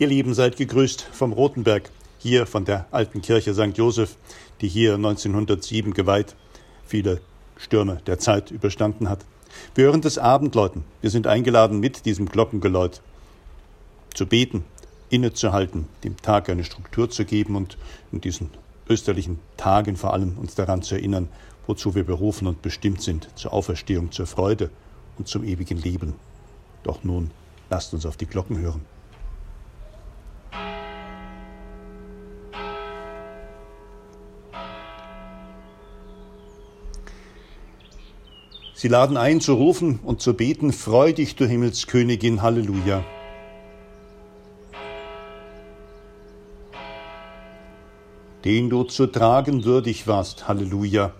Ihr Lieben, seid gegrüßt vom Rotenberg, hier von der alten Kirche St. Joseph, die hier 1907 geweiht viele Stürme der Zeit überstanden hat. Wir hören das Abendläuten. Wir sind eingeladen, mit diesem Glockengeläut zu beten, innezuhalten, dem Tag eine Struktur zu geben und in diesen österlichen Tagen vor allem uns daran zu erinnern, wozu wir berufen und bestimmt sind, zur Auferstehung, zur Freude und zum ewigen Leben. Doch nun lasst uns auf die Glocken hören. Sie laden ein zu rufen und zu beten, Freu dich, du Himmelskönigin, Halleluja. Den du zu tragen würdig warst, Halleluja.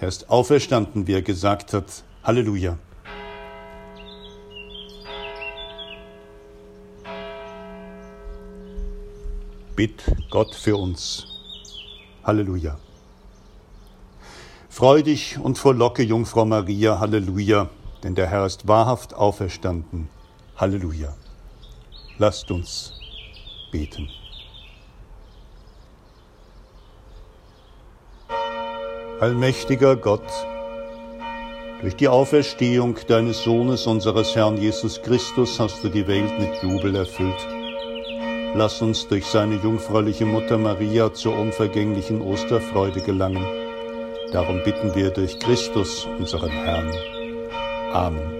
Er ist auferstanden, wie er gesagt hat, Halleluja. Bitt Gott für uns. Halleluja. Freu dich und frohlocke, Jungfrau Maria, Halleluja, denn der Herr ist wahrhaft auferstanden. Halleluja. Lasst uns beten. Allmächtiger Gott, durch die Auferstehung deines Sohnes, unseres Herrn Jesus Christus, hast du die Welt mit Jubel erfüllt. Lass uns durch seine jungfräuliche Mutter Maria zur unvergänglichen Osterfreude gelangen Darum bitten wir durch Christus, unseren Herrn. Amen.